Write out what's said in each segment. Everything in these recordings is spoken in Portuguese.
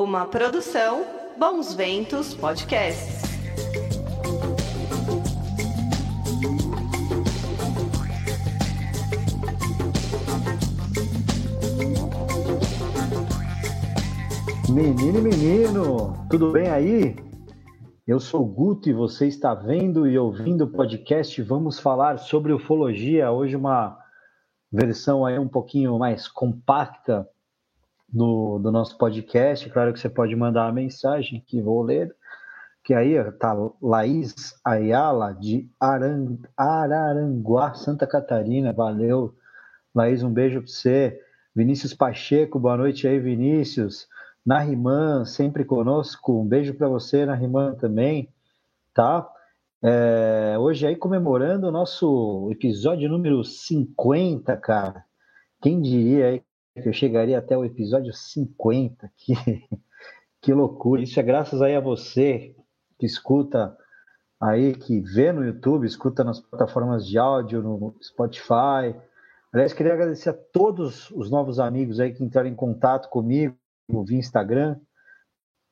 Uma produção Bons Ventos Podcasts. Menino e menino, tudo bem aí? Eu sou Guto e você está vendo e ouvindo o podcast Vamos Falar sobre Ufologia. Hoje uma versão aí um pouquinho mais compacta do, do nosso podcast. Claro que você pode mandar uma mensagem que vou ler. Que aí tá Laís Ayala, de Aran, Araranguá, Santa Catarina. Valeu, Laís, um beijo para você. Vinícius Pacheco, boa noite aí, Vinícius. Nariman, sempre conosco. Um beijo para você, Nariman, também, tá? É, hoje aí comemorando o nosso episódio número 50, cara. Quem diria aí que eu chegaria até o episódio 50? Que, que loucura. Isso é graças aí a você que escuta aí, que vê no YouTube, escuta nas plataformas de áudio, no Spotify. Aliás, queria agradecer a todos os novos amigos aí que entraram em contato comigo via Instagram,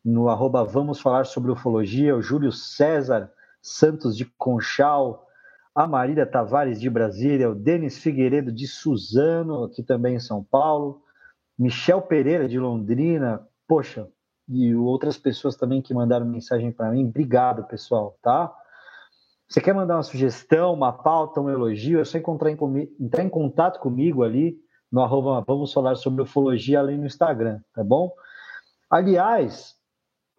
no arroba Vamos Falar sobre Ufologia, o Júlio César Santos de Conchal, a Marília Tavares de Brasília, o Denis Figueiredo de Suzano, aqui também em São Paulo, Michel Pereira de Londrina, poxa, e outras pessoas também que mandaram mensagem para mim. Obrigado, pessoal, tá? Você quer mandar uma sugestão, uma pauta, um elogio? É só encontrar em, entrar em contato comigo ali no arroba Vamos Falar sobre Ufologia ali no Instagram, tá bom? Aliás,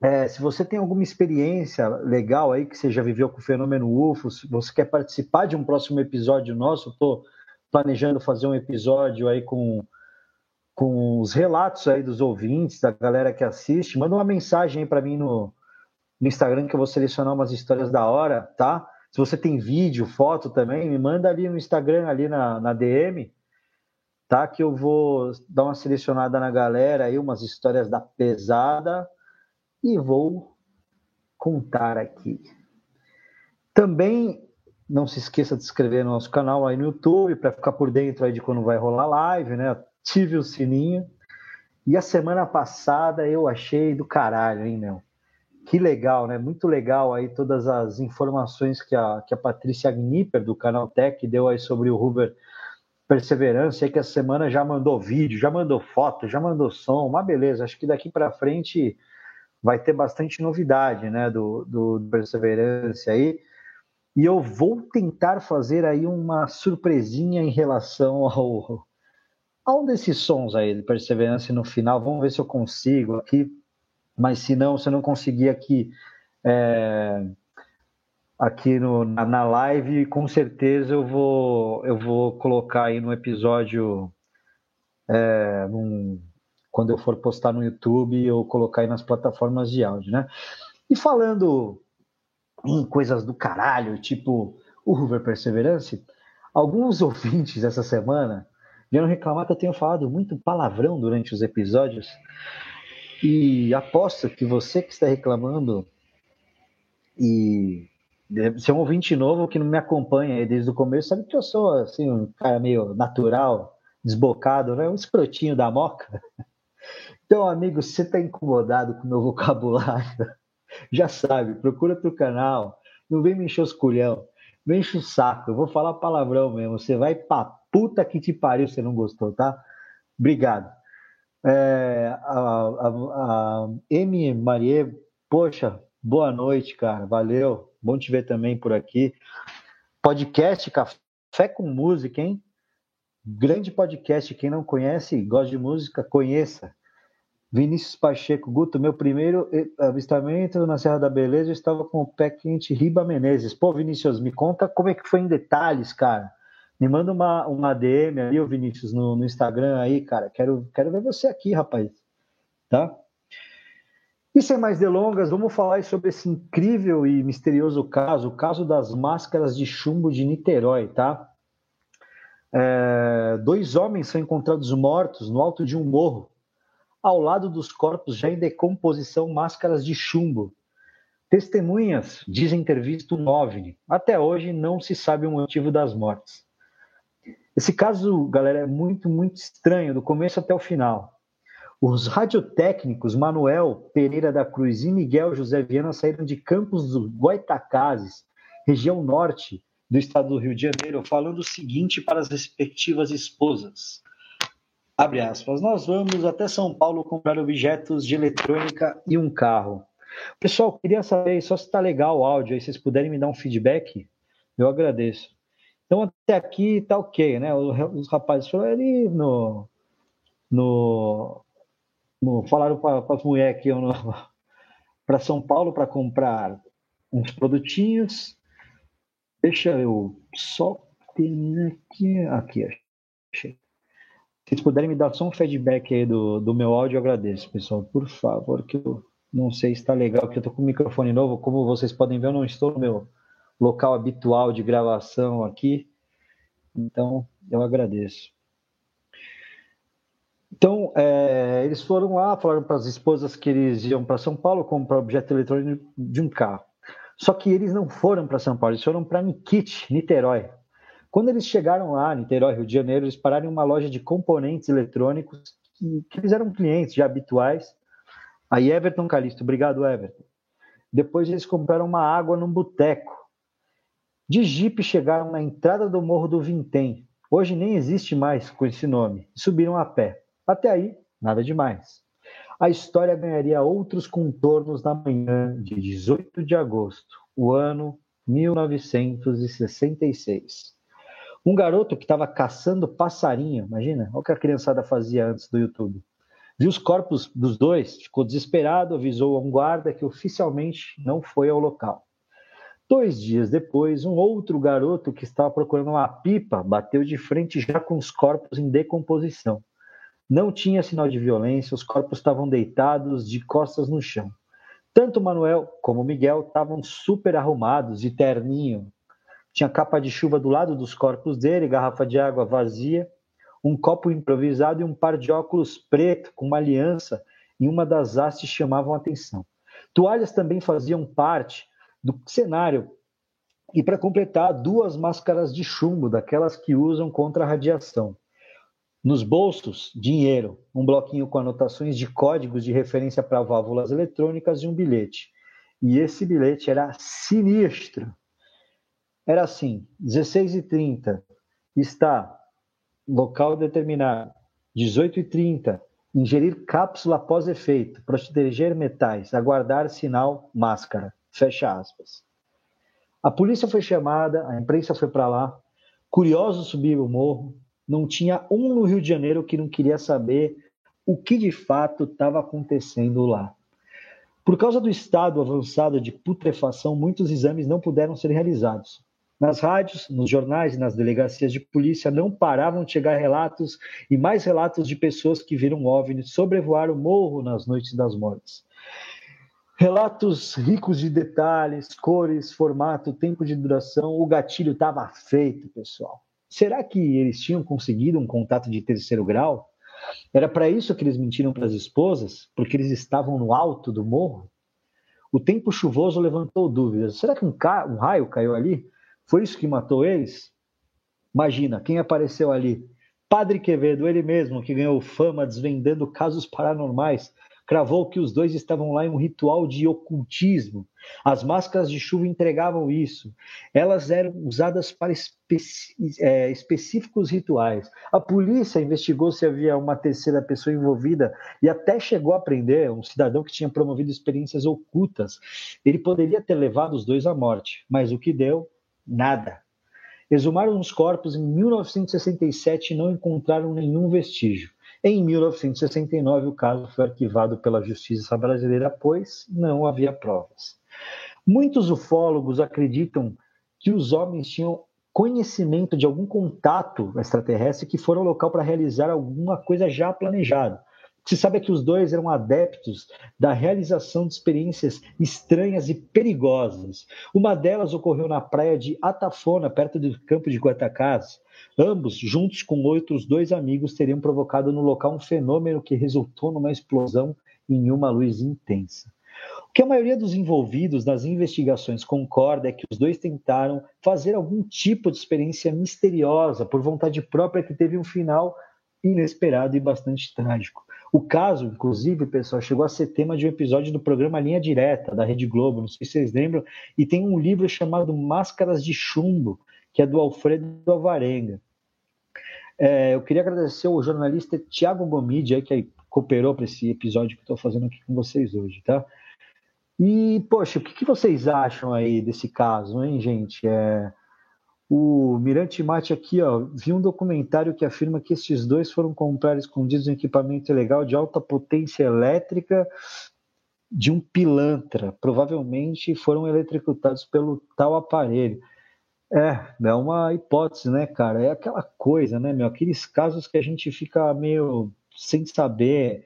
é, se você tem alguma experiência legal aí que você já viveu com o fenômeno UFO, se você quer participar de um próximo episódio nosso, estou planejando fazer um episódio aí com, com os relatos aí dos ouvintes, da galera que assiste, manda uma mensagem aí para mim no, no Instagram que eu vou selecionar umas histórias da hora, tá? Se você tem vídeo, foto também, me manda ali no Instagram, ali na, na DM, tá? Que eu vou dar uma selecionada na galera aí, umas histórias da pesada e vou contar aqui. Também não se esqueça de se inscrever no nosso canal aí no YouTube para ficar por dentro aí de quando vai rolar live, né? Ative o sininho. E a semana passada eu achei do caralho, hein, meu? Que legal, né? Muito legal aí todas as informações que a, que a Patrícia Gnipper do canal Tech deu aí sobre o Hoover Perseverança, aí que a semana já mandou vídeo, já mandou foto, já mandou som, uma beleza. Acho que daqui para frente vai ter bastante novidade, né, do, do, do Perseverance aí. E eu vou tentar fazer aí uma surpresinha em relação ao, um desses sons aí do Perseverance no final. Vamos ver se eu consigo aqui. Mas se não, se eu não conseguir aqui é, aqui no, na, na, live, com certeza eu vou, eu vou colocar aí no episódio, é, num, quando eu for postar no YouTube ou colocar aí nas plataformas de áudio, né? E falando em coisas do caralho, tipo o Hoover Perseverance, alguns ouvintes essa semana vieram reclamar que eu tenho falado muito palavrão durante os episódios. E aposto que você que está reclamando e se é um ouvinte novo que não me acompanha desde o começo, sabe que eu sou assim, um cara meio natural, desbocado, né? Um escrotinho da moca. Então, amigo, se você está incomodado com o meu vocabulário, já sabe, procura teu canal, não vem me encher os culhão, não enche o saco, eu vou falar palavrão mesmo, você vai pra puta que te pariu você não gostou, tá? Obrigado. É, a, a, a M. Marie, poxa, boa noite, cara, valeu, bom te ver também por aqui. Podcast Café com Música, hein? Grande podcast, quem não conhece, gosta de música, conheça. Vinícius Pacheco, Guto, meu primeiro avistamento na Serra da Beleza, eu estava com o pé quente, Riba Menezes. Pô, Vinícius, me conta como é que foi em detalhes, cara. Me manda uma, uma DM o Vinícius, no, no Instagram aí, cara. Quero, quero ver você aqui, rapaz. Tá? E sem mais delongas, vamos falar sobre esse incrível e misterioso caso, o caso das máscaras de chumbo de Niterói, tá? É, dois homens são encontrados mortos no alto de um morro ao lado dos corpos já em decomposição máscaras de chumbo. Testemunhas dizem ter visto um OVNI. Até hoje não se sabe o motivo das mortes. Esse caso, galera, é muito, muito estranho, do começo até o final. Os radiotécnicos Manuel Pereira da Cruz e Miguel José Viana saíram de Campos do Goitacazes, região norte do estado do Rio de Janeiro, falando o seguinte para as respectivas esposas. Abre aspas. Nós vamos até São Paulo comprar objetos de eletrônica e um carro. Pessoal, queria saber só se está legal o áudio aí, vocês puderem me dar um feedback, eu agradeço. Então, até aqui tá ok, né? Os rapazes foram ali no. no, no falaram para as mulheres que iam para São Paulo para comprar uns produtinhos. Deixa eu só terminar aqui. Aqui, achei. Se vocês puderem me dar só um feedback aí do, do meu áudio, eu agradeço, pessoal. Por favor, que eu não sei se está legal, que eu estou com o microfone novo. Como vocês podem ver, eu não estou no meu local habitual de gravação aqui. Então, eu agradeço. Então, é, eles foram lá, falaram para as esposas que eles iam para São Paulo comprar objeto eletrônico de um carro. Só que eles não foram para São Paulo, eles foram para Nikit, Niterói. Quando eles chegaram lá, Niterói, Rio de Janeiro, eles pararam em uma loja de componentes eletrônicos que, que eles eram clientes já habituais. Aí Everton Calixto, obrigado Everton. Depois eles compraram uma água num boteco. De Jeep chegaram na entrada do Morro do Vintém. Hoje nem existe mais com esse nome. E subiram a pé. Até aí, nada demais. A história ganharia outros contornos na manhã de 18 de agosto, o ano 1966. Um garoto que estava caçando passarinho, imagina, olha o que a criançada fazia antes do YouTube. Viu os corpos dos dois, ficou desesperado, avisou a um guarda que oficialmente não foi ao local. Dois dias depois, um outro garoto que estava procurando uma pipa bateu de frente já com os corpos em decomposição. Não tinha sinal de violência, os corpos estavam deitados de costas no chão. Tanto Manuel como Miguel estavam super arrumados, de terninho, tinha capa de chuva do lado dos corpos dele, garrafa de água vazia, um copo improvisado e um par de óculos preto com uma aliança em uma das hastes chamavam a atenção. Toalhas também faziam parte do cenário. E para completar, duas máscaras de chumbo, daquelas que usam contra a radiação. Nos bolsos, dinheiro, um bloquinho com anotações de códigos de referência para válvulas eletrônicas e um bilhete. E esse bilhete era sinistro era assim: 16h30 está local determinado, 18h30 ingerir cápsula após efeito, proteger metais, aguardar sinal máscara. Fecha aspas. A polícia foi chamada, a imprensa foi para lá, curiosos subiram o morro, não tinha um no Rio de Janeiro que não queria saber o que de fato estava acontecendo lá. Por causa do estado avançado de putrefação, muitos exames não puderam ser realizados. Nas rádios, nos jornais e nas delegacias de polícia não paravam de chegar relatos e mais relatos de pessoas que viram OVNIs sobrevoar o morro nas noites das mortes. Relatos ricos de detalhes, cores, formato, tempo de duração. O gatilho estava feito, pessoal. Será que eles tinham conseguido um contato de terceiro grau? Era para isso que eles mentiram para as esposas? Porque eles estavam no alto do morro? O tempo chuvoso levantou dúvidas. Será que um, um raio caiu ali? Foi isso que matou eles? Imagina, quem apareceu ali? Padre Quevedo, ele mesmo, que ganhou fama desvendando casos paranormais, cravou que os dois estavam lá em um ritual de ocultismo. As máscaras de chuva entregavam isso. Elas eram usadas para é, específicos rituais. A polícia investigou se havia uma terceira pessoa envolvida e até chegou a prender um cidadão que tinha promovido experiências ocultas. Ele poderia ter levado os dois à morte, mas o que deu Nada. Exumaram os corpos em 1967 e não encontraram nenhum vestígio. Em 1969, o caso foi arquivado pela Justiça Brasileira, pois não havia provas. Muitos ufólogos acreditam que os homens tinham conhecimento de algum contato extraterrestre que foram ao local para realizar alguma coisa já planejada. Se sabe que os dois eram adeptos da realização de experiências estranhas e perigosas. Uma delas ocorreu na praia de Atafona, perto do campo de Guatacás. Ambos, juntos com outros dois amigos, teriam provocado no local um fenômeno que resultou numa explosão em uma luz intensa. O que a maioria dos envolvidos nas investigações concorda é que os dois tentaram fazer algum tipo de experiência misteriosa por vontade própria que teve um final inesperado e bastante trágico. O caso, inclusive, pessoal, chegou a ser tema de um episódio do programa Linha Direta, da Rede Globo, não sei se vocês lembram, e tem um livro chamado Máscaras de Chumbo, que é do Alfredo Alvarenga. É, eu queria agradecer ao jornalista Tiago Gomide, que cooperou para esse episódio que estou fazendo aqui com vocês hoje, tá? E, poxa, o que, que, vocês acham aí desse caso, hein, gente? É, o Mirante Mate aqui, ó, vi um documentário que afirma que estes dois foram comprar escondidos um equipamento ilegal de alta potência elétrica de um pilantra. Provavelmente foram eletrocutados pelo tal aparelho. É, é uma hipótese, né, cara? É aquela coisa, né, meu? Aqueles casos que a gente fica meio sem saber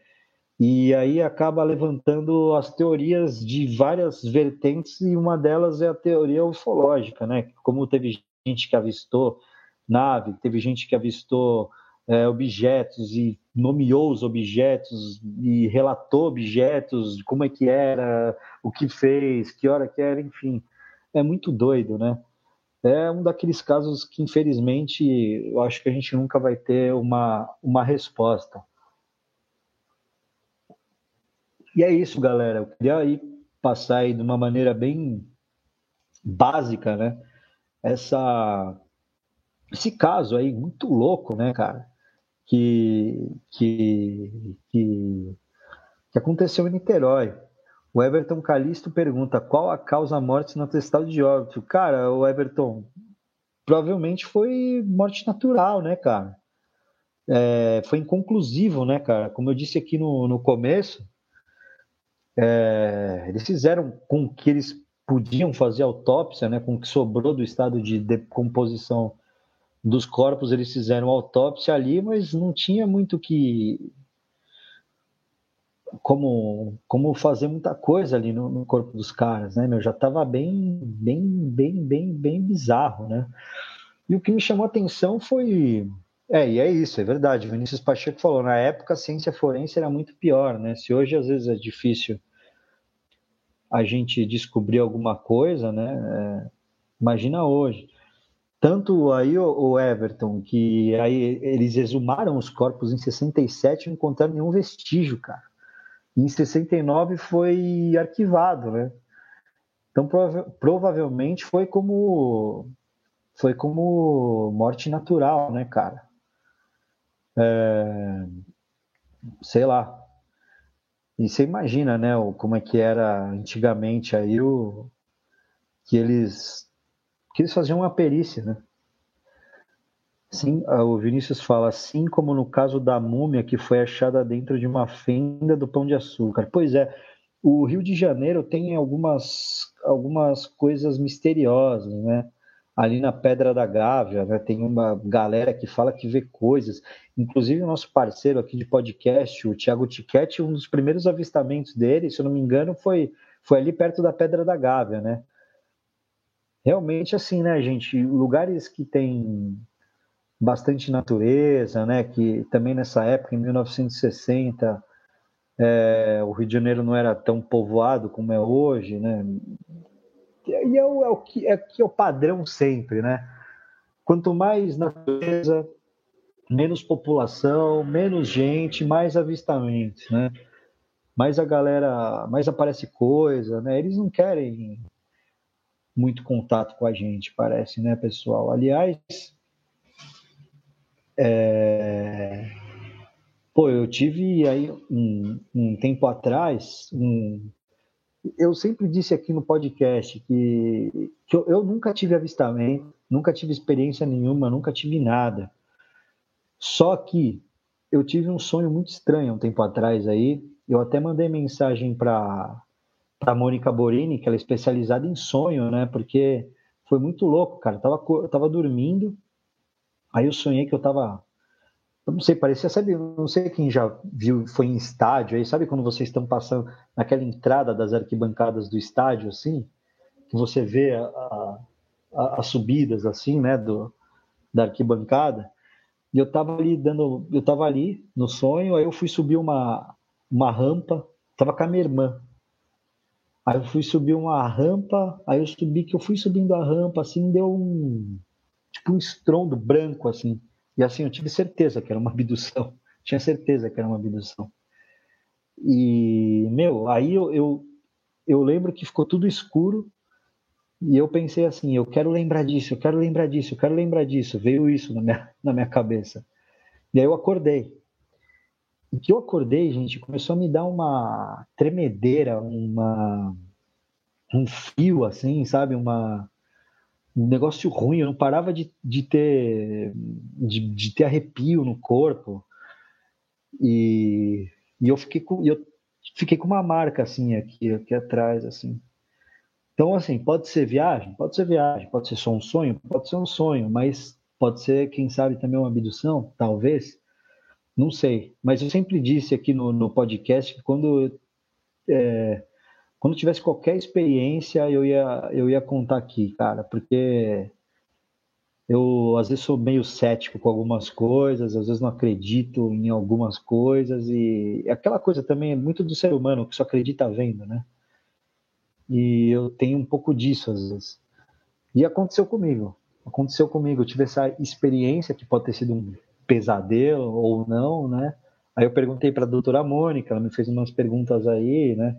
e aí acaba levantando as teorias de várias vertentes e uma delas é a teoria ufológica, né? Como teve gente que avistou nave, teve gente que avistou é, objetos e nomeou os objetos e relatou objetos, como é que era, o que fez, que hora que era, enfim. É muito doido, né? É um daqueles casos que, infelizmente, eu acho que a gente nunca vai ter uma, uma resposta. E é isso, galera. Eu queria aí passar aí de uma maneira bem básica, né? Essa esse caso aí muito louco, né, cara, que que que, que aconteceu em Niterói. O Everton Calisto pergunta qual a causa morte no atestado de óbito. Cara, o Everton, provavelmente foi morte natural, né, cara? É, foi inconclusivo, né, cara? Como eu disse aqui no, no começo, é, eles fizeram com que eles podiam fazer autópsia, né, com o que sobrou do estado de decomposição dos corpos, eles fizeram autópsia ali, mas não tinha muito que como como fazer muita coisa ali no, no corpo dos caras, né? Meu, já estava bem bem bem bem bem bizarro, né? E o que me chamou a atenção foi é, e é isso, é verdade. Vinícius Pacheco falou, na época a ciência forense era muito pior, né? Se hoje às vezes é difícil a gente descobrir alguma coisa, né? É, imagina hoje. Tanto aí o, Everton, que aí eles exumaram os corpos em 67 e não encontraram nenhum vestígio, cara. em 69 foi arquivado, né? Então prova provavelmente foi como foi como morte natural, né, cara? É, sei lá, e você imagina, né, como é que era antigamente aí o que eles que eles faziam uma perícia, né? Sim, o Vinícius fala assim como no caso da múmia que foi achada dentro de uma fenda do Pão de Açúcar. Pois é, o Rio de Janeiro tem algumas algumas coisas misteriosas, né? Ali na Pedra da Gávea, né? Tem uma galera que fala que vê coisas. Inclusive o nosso parceiro aqui de podcast, o Thiago Tiquete, um dos primeiros avistamentos dele, se eu não me engano, foi, foi ali perto da Pedra da Gávea, né? Realmente assim, né, gente? Lugares que tem bastante natureza, né? Que também nessa época, em 1960, é, o Rio de Janeiro não era tão povoado como é hoje, né? E é o, é o que é, que é o padrão sempre, né? Quanto mais natureza, menos população, menos gente, mais avistamentos, né? Mais a galera, mais aparece coisa, né? Eles não querem muito contato com a gente, parece, né, pessoal? Aliás, é... pô, eu tive aí um, um tempo atrás um, eu sempre disse aqui no podcast que, que eu, eu, nunca tive avistamento, nunca tive experiência nenhuma, nunca tive nada. Só que eu tive um sonho muito estranho um tempo atrás aí. Eu até mandei mensagem para a Mônica Borini, que ela é especializada em sonho, né? Porque foi muito louco, cara. Eu tava, eu tava dormindo, aí eu sonhei que eu tava eu não sei, parecia, sabe, não sei quem já viu, foi em estádio aí, sabe quando vocês estão passando naquela entrada das arquibancadas do estádio, assim, que você vê as subidas, assim, né, do, da arquibancada, e eu tava ali dando, eu tava ali no sonho, aí eu fui subir uma, uma rampa, tava com a minha irmã, aí eu fui subir uma rampa, aí eu subi, que eu fui subindo a rampa, assim, deu um, tipo um estrondo branco, assim, e assim, eu tive certeza que era uma abdução. Tinha certeza que era uma abdução. E, meu, aí eu, eu, eu lembro que ficou tudo escuro e eu pensei assim, eu quero lembrar disso, eu quero lembrar disso, eu quero lembrar disso. Veio isso na minha, na minha cabeça. E aí eu acordei. E que eu acordei, gente, começou a me dar uma tremedeira, uma um fio assim, sabe, uma um negócio ruim, eu não parava de, de ter de, de ter arrepio no corpo. E, e eu fiquei com eu fiquei com uma marca assim aqui, aqui atrás assim. Então assim, pode ser viagem, pode ser viagem, pode ser só um sonho, pode ser um sonho, mas pode ser, quem sabe, também uma abdução, talvez. Não sei, mas eu sempre disse aqui no, no podcast que quando é, quando tivesse qualquer experiência eu ia eu ia contar aqui, cara, porque eu às vezes sou meio cético com algumas coisas, às vezes não acredito em algumas coisas e aquela coisa também é muito do ser humano que só acredita vendo, né? E eu tenho um pouco disso às vezes. E aconteceu comigo. Aconteceu comigo. Eu tive essa experiência que pode ter sido um pesadelo ou não, né? Aí eu perguntei para a doutora Mônica, ela me fez umas perguntas aí, né?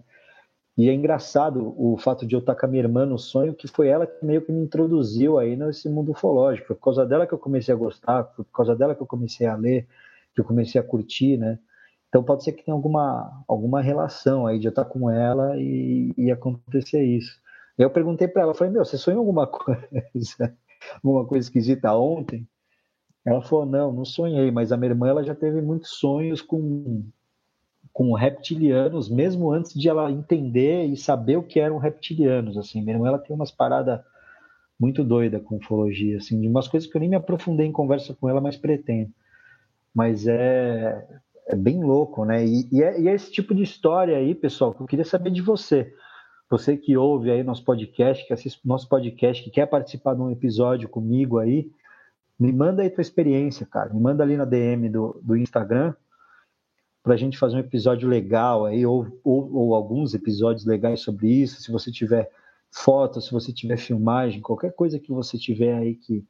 E é engraçado o fato de eu estar com a minha irmã no sonho, que foi ela que meio que me introduziu aí nesse mundo ufológico. Foi por causa dela que eu comecei a gostar, foi por causa dela que eu comecei a ler, que eu comecei a curtir, né? Então pode ser que tenha alguma, alguma relação aí de eu estar com ela e, e acontecer isso. Eu perguntei para ela, falei, meu, você sonhou alguma coisa, alguma coisa esquisita ontem? Ela falou, não, não sonhei, mas a minha irmã ela já teve muitos sonhos com, com reptilianos, mesmo antes de ela entender e saber o que eram reptilianos, assim, irmã ela tem umas paradas muito doida com ufologia, assim, de umas coisas que eu nem me aprofundei em conversa com ela, mas pretendo. Mas é, é bem louco, né? E, e, é, e é esse tipo de história aí, pessoal, que eu queria saber de você. Você que ouve aí nosso podcast, que assiste nosso podcast, que quer participar de um episódio comigo aí, me manda aí tua experiência, cara. Me manda ali na DM do, do Instagram para a gente fazer um episódio legal aí, ou, ou, ou, alguns episódios legais sobre isso. Se você tiver foto, se você tiver filmagem, qualquer coisa que você tiver aí que,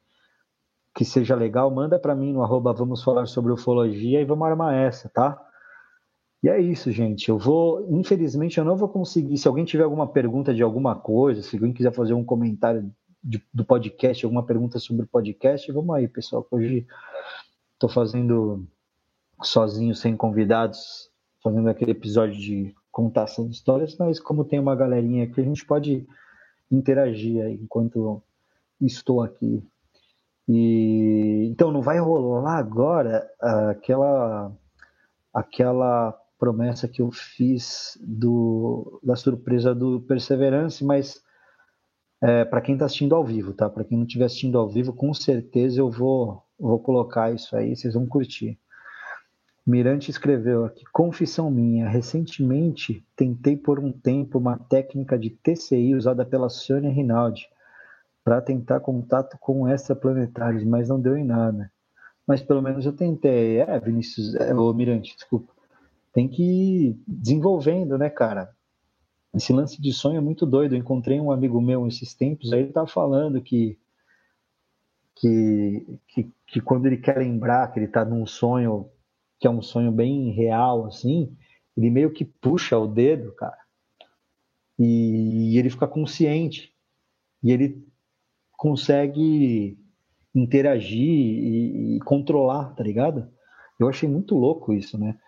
que seja legal, manda para mim no arroba vamos falar sobre ufologia e vamos armar essa, tá? E é isso, gente. Eu vou, infelizmente, eu não vou conseguir. Se alguém tiver alguma pergunta de alguma coisa, se alguém quiser fazer um comentário de, do podcast, alguma pergunta sobre o podcast, vamos aí, pessoal. Hoje estou fazendo sozinho, sem convidados, fazendo aquele episódio de contação de histórias, mas como tem uma galerinha aqui, a gente pode interagir enquanto estou aqui. E então não vai rolar agora aquela aquela promessa que eu fiz do, da surpresa do Perseverance, mas é, para quem está assistindo ao vivo, tá? Para quem não estiver assistindo ao vivo, com certeza eu vou, vou colocar isso aí, vocês vão curtir. Mirante escreveu aqui: Confissão minha, recentemente tentei por um tempo uma técnica de TCI usada pela Sônia Rinaldi para tentar contato com extraplanetários, mas não deu em nada. Mas pelo menos eu tentei. É, Vinícius, é, ô Mirante, desculpa. Tem que ir desenvolvendo, né, cara? Esse lance de sonho é muito doido. Eu encontrei um amigo meu esses tempos, aí ele tá falando que, que, que, que quando ele quer lembrar que ele tá num sonho, que é um sonho bem real, assim, ele meio que puxa o dedo, cara, e, e ele fica consciente. E ele consegue interagir e, e, controlar, tá ligado? Eu achei muito louco isso, né?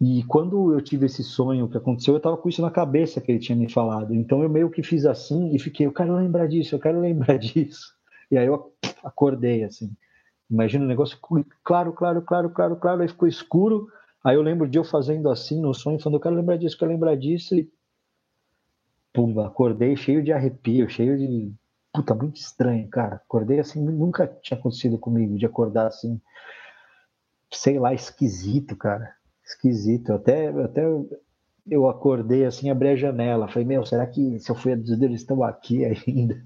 E quando eu tive esse sonho que aconteceu, eu tava com isso na cabeça que ele tinha me falado. Então eu meio que fiz assim e fiquei, eu quero lembrar disso, eu quero lembrar disso. E aí eu acordei assim. Imagina o negócio claro, claro, claro, claro, claro, aí ficou escuro. Aí eu lembro de eu fazendo assim no sonho, falando, eu quero lembrar disso, eu quero lembrar disso. E pum, acordei cheio de arrepio, cheio de. Puta, muito estranho, cara. Acordei assim, nunca tinha acontecido comigo, de acordar assim, sei lá, esquisito, cara esquisito. Até, até eu acordei assim, abri a janela. Falei, meu, será que se eu fui abduzido eles estão aqui ainda?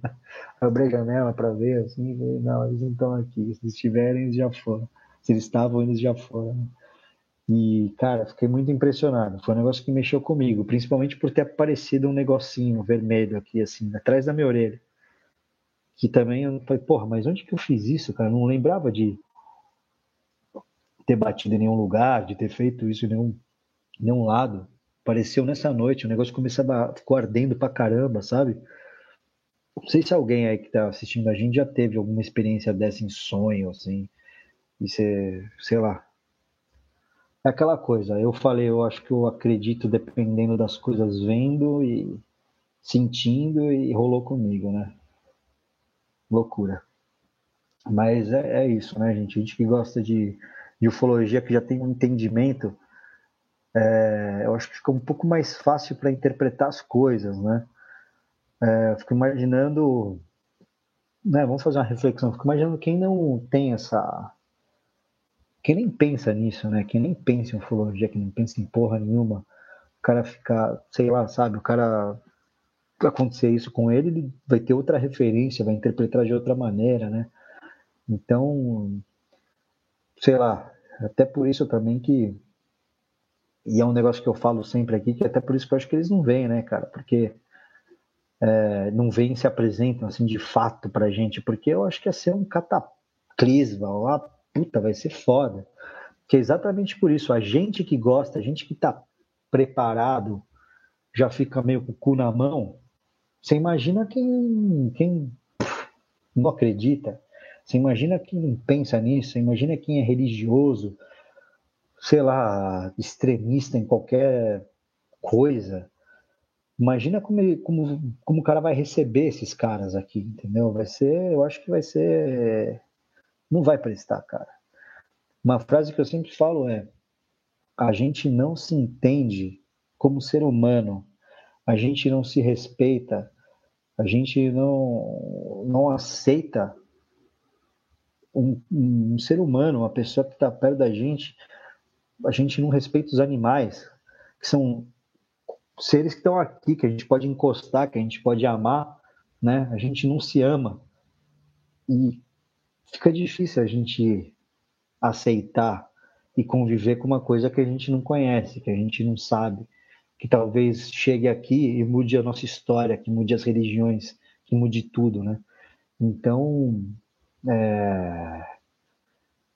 Abri a janela para ver assim, falei, não, eles não estão aqui. Se estiverem, eles já foram. Se eles estavam, eles já foram. E, cara, fiquei muito impressionado. Foi um negócio que mexeu comigo, principalmente por ter aparecido um negocinho vermelho aqui, assim, atrás da minha orelha. Que também eu falei, porra, mas onde que eu fiz isso, cara? Eu não lembrava de ter batido em nenhum lugar, de ter feito isso em nenhum, nenhum lado. Apareceu nessa noite, o negócio começou a ficou ardendo pra caramba, sabe? Não sei se alguém aí que tá assistindo a gente já teve alguma experiência dessa em sonho, assim. E você, sei lá. É aquela coisa, eu falei, eu acho que eu acredito dependendo das coisas vendo e sentindo e rolou comigo, né? Loucura. Mas é, é isso, né, gente? A gente que gosta de, de ufologia, que já tem um entendimento, é, eu acho que fica um pouco mais fácil para interpretar as coisas, né? É, fico imaginando, né, vamos fazer uma reflexão, fico imaginando quem não tem essa, quem nem pensa nisso, né? Quem nem pensa em ufologia, quem não pensa em porra nenhuma, o cara ficar, sei lá, sabe, o cara acontecer isso com ele, ele vai ter outra referência, vai interpretar de outra maneira, né? Então, sei lá, até por isso também que. E é um negócio que eu falo sempre aqui, que até por isso que eu acho que eles não vêm, né, cara? Porque é, não vêm se apresentam assim de fato pra gente, porque eu acho que ia ser um cataclisma, uma puta, vai ser foda. Que é exatamente por isso, a gente que gosta, a gente que tá preparado, já fica meio com o cu na mão. Você imagina quem, quem não acredita, você imagina quem pensa nisso, você imagina quem é religioso, sei lá, extremista em qualquer coisa. Imagina como, ele, como, como o cara vai receber esses caras aqui, entendeu? Vai ser, eu acho que vai ser. Não vai prestar, cara. Uma frase que eu sempre falo é: a gente não se entende como ser humano, a gente não se respeita, a gente não, não aceita um, um ser humano, uma pessoa que está perto da gente, a gente não respeita os animais, que são seres que estão aqui, que a gente pode encostar, que a gente pode amar, né? A gente não se ama. E fica difícil a gente aceitar e conviver com uma coisa que a gente não conhece, que a gente não sabe, que talvez chegue aqui e mude a nossa história, que mude as religiões, que mude tudo, né? Então, é...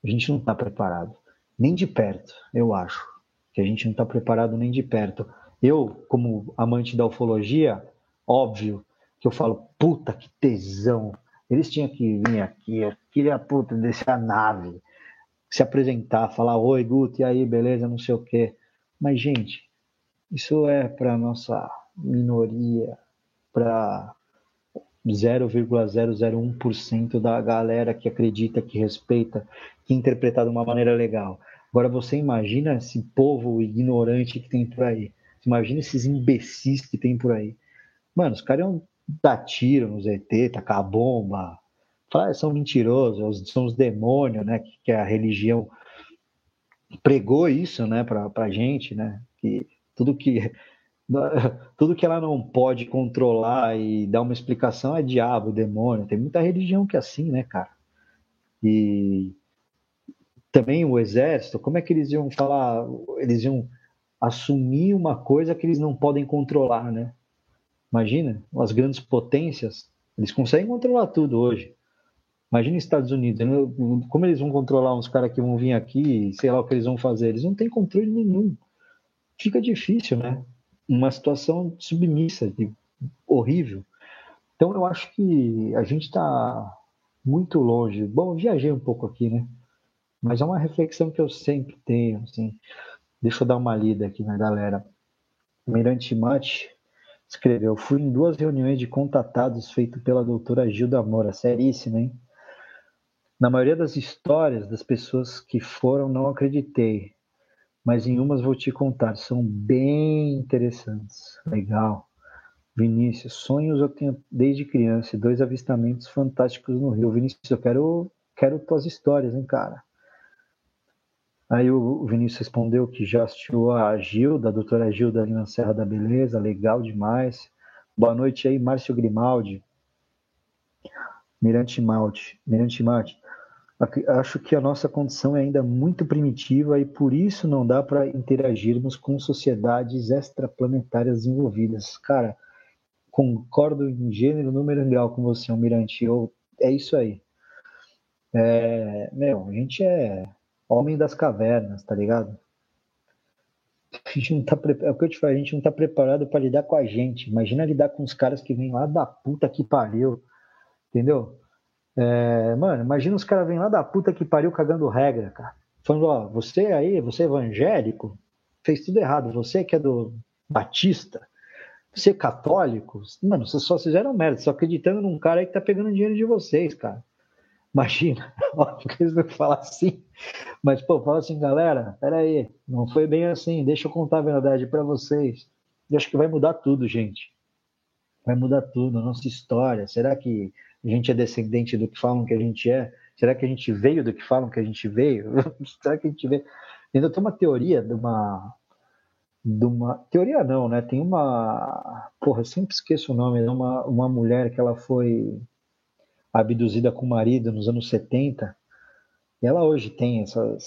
a gente não está preparado, nem de perto, eu acho, que a gente não está preparado nem de perto. Eu, como amante da ufologia, óbvio que eu falo, puta que tesão, eles tinham que vir aqui, eu queria, puta, descer a nave, se apresentar, falar, oi, Guto, e aí, beleza, não sei o quê. Mas, gente, isso é para nossa minoria, para 0,001% da galera que acredita, que respeita, que interpreta de uma maneira legal. Agora você imagina esse povo ignorante que tem por aí. Imagina esses imbecis que tem por aí. Mano, os caras iam dar tiro nos ET, tacar bomba. Falar, são mentirosos, são os demônios, né? Que, que a religião pregou isso, né, pra, pra gente, né? Que tudo que tudo que ela não pode controlar e dar uma explicação é diabo, demônio. Tem muita religião que é assim, né, cara? E também o exército, como é que eles iam falar? Eles iam assumir uma coisa que eles não podem controlar, né? Imagina, as grandes potências, eles conseguem controlar tudo hoje. Imagina os Estados Unidos, como eles vão controlar uns caras que vão vir aqui, sei lá o que eles vão fazer, eles não têm controle nenhum. Fica difícil, né? Uma situação submissa, de, horrível. Então eu acho que a gente está muito longe. Bom, viajei um pouco aqui, né? Mas é uma reflexão que eu sempre tenho, assim. Deixa eu dar uma lida aqui na galera. Mirante Mate escreveu: Fui em duas reuniões de contatados feito pela doutora Gilda Moura. Seríssima, hein? Na maioria das histórias das pessoas que foram, não acreditei mas em umas vou te contar, são bem interessantes. Legal. Vinícius, sonhos eu tenho desde criança, dois avistamentos fantásticos no Rio. Vinícius, eu quero, quero tuas histórias, hein, cara? Aí o Vinícius respondeu que já assistiu a Gilda, a doutora Gilda ali na Serra da Beleza, legal demais. Boa noite aí, Márcio Grimaldi. Mirante Malte, Mirante Malte acho que a nossa condição é ainda muito primitiva e por isso não dá para interagirmos com sociedades extraplanetárias desenvolvidas. Cara, concordo em gênero, número grau com você, Almirante. Eu, é isso aí. É, meu, a gente é homem das cavernas, tá ligado? A gente não tá é o que eu te falei, a gente não tá preparado para lidar com a gente. Imagina lidar com os caras que vêm lá da puta que pariu. Entendeu? É, mano, imagina os caras vêm lá da puta que pariu cagando regra, cara. Falando, ó, você aí, você é evangélico, fez tudo errado. Você que é do Batista, você é católico, mano, vocês só fizeram merda, só acreditando num cara aí que tá pegando dinheiro de vocês, cara. Imagina, óbvio que eles não falam assim, mas, pô, fala assim, galera, peraí, não foi bem assim, deixa eu contar a verdade para vocês. Eu acho que vai mudar tudo, gente. Vai mudar tudo, nossa história. Será que a gente é descendente do que falam que a gente é? Será que a gente veio do que falam que a gente veio? Será que a gente veio? Ainda tem uma teoria de uma. De uma teoria não, né? Tem uma. Porra, eu sempre esqueço o nome. É uma, uma mulher que ela foi abduzida com o marido nos anos 70. E ela hoje tem essas,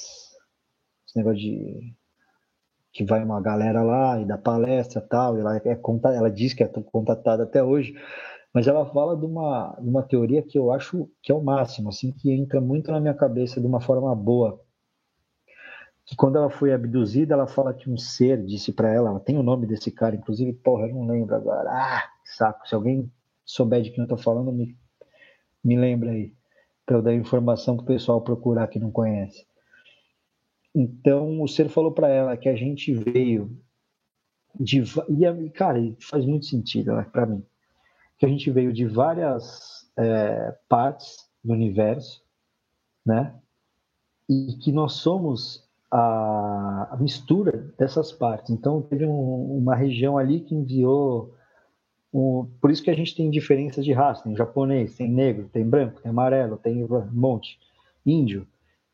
esse negócio de que vai uma galera lá e dá palestra tal, e ela, é, ela diz que é contatada até hoje, mas ela fala de uma, de uma teoria que eu acho que é o máximo, assim, que entra muito na minha cabeça de uma forma boa. Que quando ela foi abduzida, ela fala que um ser disse para ela, ela tem o nome desse cara, inclusive, porra, eu não lembro agora. Ah, saco, se alguém souber de quem eu tô falando, me me lembra aí, para eu dar informação para o pessoal procurar que não conhece. Então, o ser falou para ela que a gente veio de. E, cara, faz muito sentido né, para mim. Que a gente veio de várias é, partes do universo, né? E que nós somos a, mistura dessas partes. Então, teve um, uma região ali que enviou o, por isso que a gente tem diferenças de raça, tem japonês, tem negro, tem branco, tem amarelo, tem um monte, índio.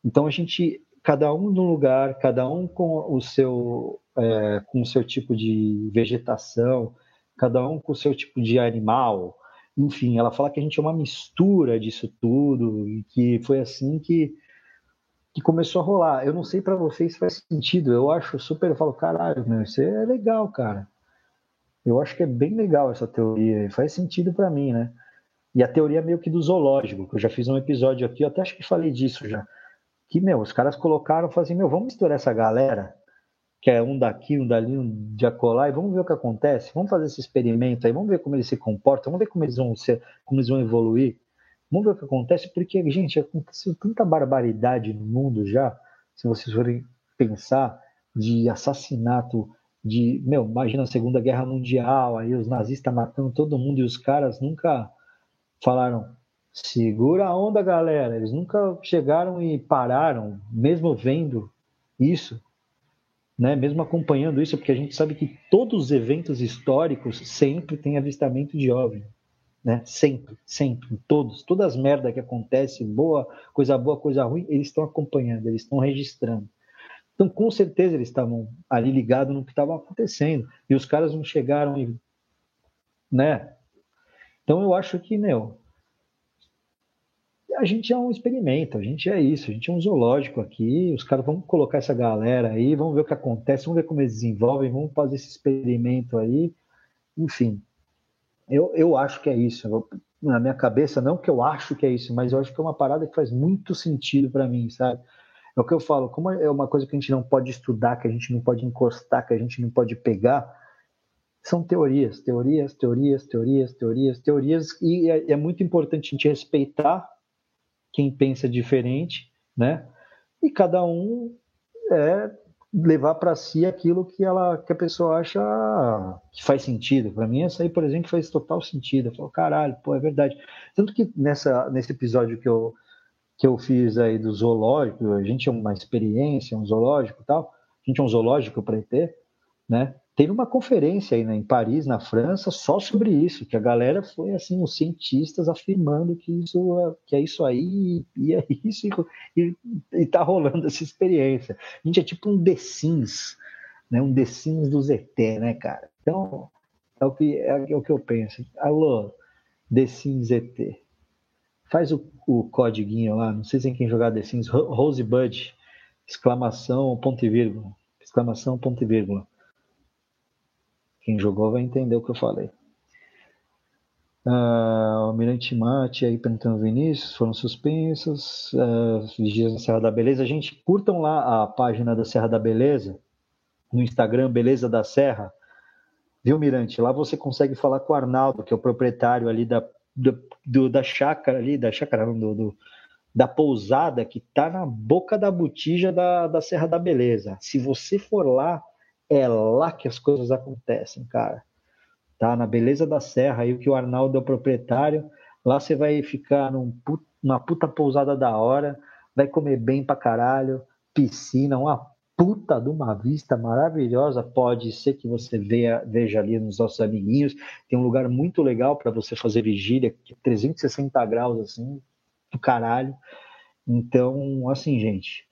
Então a gente, cada um no lugar, cada um com o seu, é, com o seu tipo de vegetação, cada um com o seu tipo de animal, enfim, ela fala que a gente é uma mistura disso tudo e que foi assim que que começou a rolar. Eu não sei para vocês se faz sentido. Eu acho super, eu falo, caralho, meu, isso é legal, cara. Eu acho que é bem legal essa teoria e faz sentido para mim, né? E a teoria meio que do zoológico, que eu já fiz um episódio aqui, eu até acho que falei disso já. Que, meu, os caras colocaram, falaram assim, meu, vamos misturar essa galera, que é um daqui, um dali, um de acolá, e vamos ver o que acontece, vamos fazer esse experimento aí, vamos ver como eles se comportam, vamos ver como eles vão ser, como eles vão evoluir, vamos ver o que acontece, porque, gente, aconteceu tanta barbaridade no mundo já, se vocês forem pensar, de assassinato, de, meu, imagina a Segunda Guerra Mundial, aí os nazistas matando todo mundo e os caras nunca falaram, segura a onda, galera. Eles nunca chegaram e pararam, mesmo vendo isso, né? Mesmo acompanhando isso, porque a gente sabe que todos os eventos históricos sempre tem avistamento de OVNI, né? Sempre, sempre, todos, todas as merdas que acontecem, boa, coisa boa, coisa ruim, eles estão acompanhando, eles estão registrando. Então, com certeza, eles estavam ali ligados no que estava acontecendo. E os caras não chegaram e. Né? Então, eu acho que, meu. A gente é um experimento, a gente é isso, a gente é um zoológico aqui. Os caras vão colocar essa galera aí, vamos ver o que acontece, vamos ver como eles desenvolvem, vamos fazer esse experimento aí. Enfim, eu, eu acho que é isso. Eu, na minha cabeça, não que eu acho que é isso, mas eu acho que é uma parada que faz muito sentido para mim, sabe? É o que eu falo, como é uma coisa que a gente não pode estudar, que a gente não pode encostar, que a gente não pode pegar, são teorias, teorias, teorias, teorias, teorias, teorias, e é, é muito importante a gente respeitar quem pensa diferente, né? E cada um é levar para si aquilo que ela que a pessoa acha que faz sentido. Para mim, essa aí, por exemplo, faz total sentido. Eu falo, caralho, pô, é verdade. Tanto que nessa, nesse episódio que eu, que eu fiz aí do zoológico, a gente é uma experiência, um zoológico e tal, a gente é um zoológico para ET, né? Teve uma conferência aí né, em Paris, na França, só sobre isso, que a galera foi assim, os cientistas afirmando que isso que é isso aí e é isso e, e, tá rolando essa experiência. A gente é tipo um The Sims, né? Um The Sims do ZT, né, cara? Então é o que é, o que eu penso. Alô, The Sims ZT. Faz o, o codiguinho lá, não sei se tem quem jogar The Sims, Rosebud, exclamação, ponto e vírgula, exclamação, ponto e vírgula. Quem jogou vai entender o que eu falei. Uh, Almirante Mate aí perguntando Vinícius, foram suspensos. Uh, Vigias na Serra da Beleza. Gente, curtam lá a página da Serra da Beleza, no Instagram, Beleza da Serra, viu, Mirante? Lá você consegue falar com o Arnaldo, que é o proprietário ali da, do, do da chácara ali, da chácara, não, do, do da pousada que tá na boca da botija da, da Serra da Beleza. Se você for lá, é lá que as coisas acontecem, cara. Tá na Beleza da Serra, aí que o Arnaldo é o proprietário. Lá você vai ficar num, numa puta pousada da hora, vai comer bem pra caralho, piscina, uma puta de uma vista maravilhosa. Pode ser que você veja, veja ali nos nossos amiguinhos. Tem um lugar muito legal para você fazer vigília, 360 graus assim, do caralho. Então, assim, gente,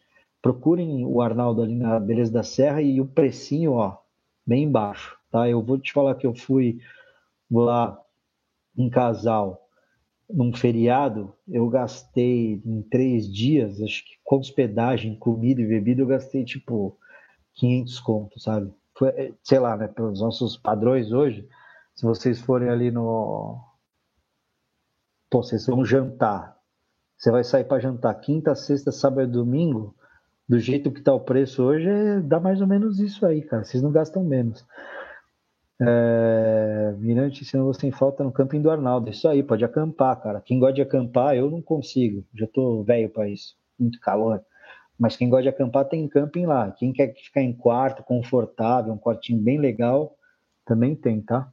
procurem o Arnaldo ali na Beleza da Serra e o precinho, ó, bem embaixo, tá? Eu vou te falar que eu fui lá em casal num feriado, eu gastei em três dias, acho que com hospedagem, comida e bebida, eu gastei tipo 500 contos, sabe? Foi, eh, sei lá, né, pelos nossos padrões hoje, se vocês forem ali no. Pô, vocês vão jantar. Você vai sair para jantar quinta, sexta, sábado e domingo. Do jeito que tá o preço hoje, é, dá mais ou menos isso aí, cara. Vocês não gastam menos. É, Mirante, senão você tem falta no camping do Arnaldo. Isso aí, pode acampar, cara. Quem gosta de acampar, eu não consigo. Já tô velho para isso. Muito calor. Mas quem gosta de acampar tem camping lá. Quem quer ficar em quarto, confortável, um quartinho bem legal, também tem, tá?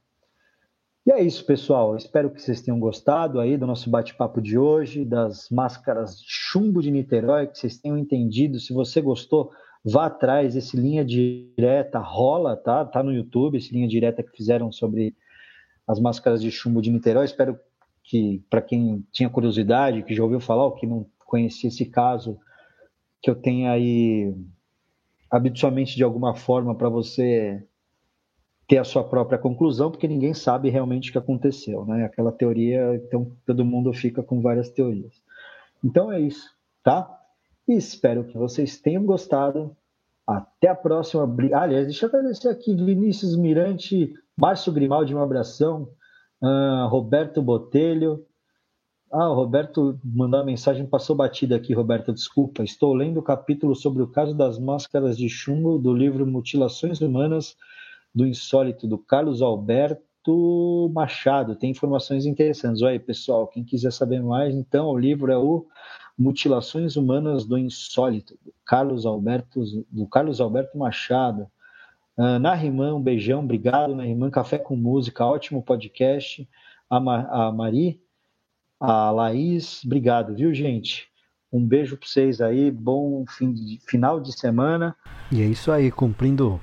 E é isso, pessoal. Espero que vocês tenham gostado aí do nosso bate-papo de hoje, das máscaras de chumbo de Niterói, que vocês tenham entendido. Se você gostou, vá atrás, esse linha direta rola, tá? Tá no YouTube, esse linha direta que fizeram sobre as máscaras de chumbo de Niterói. Espero que, para quem tinha curiosidade, que já ouviu falar, ou que não conhecia esse caso, que eu tenha aí habitualmente de alguma forma para você ter a sua própria conclusão, porque ninguém sabe realmente o que aconteceu, né? Aquela teoria, então todo mundo fica com várias teorias. Então é isso, tá? E espero que vocês tenham gostado. Até a próxima. Aliás, deixa eu agradecer aqui Vinícius Mirante, Márcio Grimaldi, um abração. Uh, Roberto Botelho. Ah, o Roberto mandou uma mensagem, passou batida aqui, Roberto, desculpa. Estou lendo o capítulo sobre o caso das máscaras de chumbo do livro Mutilações Humanas do Insólito, do Carlos Alberto Machado. Tem informações interessantes. Olha aí, pessoal, quem quiser saber mais, então, o livro é o Mutilações Humanas do Insólito, do Carlos Alberto, do Carlos Alberto Machado. Uh, Nariman, um beijão, obrigado, Nariman. Café com Música, ótimo podcast. A, Ma a Mari, a Laís, obrigado, viu, gente? Um beijo para vocês aí, bom fim de, final de semana. E é isso aí, cumprindo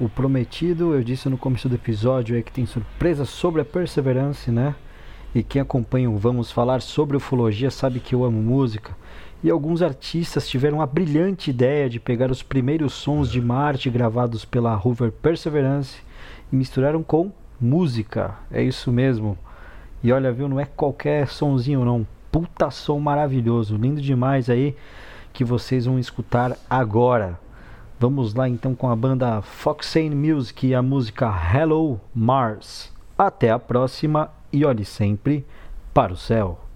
o prometido. Eu disse no começo do episódio é que tem surpresa sobre a Perseverance, né? E quem acompanha o Vamos Falar sobre Ufologia sabe que eu amo música. E alguns artistas tiveram a brilhante ideia de pegar os primeiros sons de Marte gravados pela rover Perseverance e misturaram com música. É isso mesmo. E olha, viu, não é qualquer sonzinho não. Puta som maravilhoso, lindo demais aí que vocês vão escutar agora. Vamos lá então com a banda Foxane Music e a música Hello Mars. Até a próxima e olhe sempre para o céu.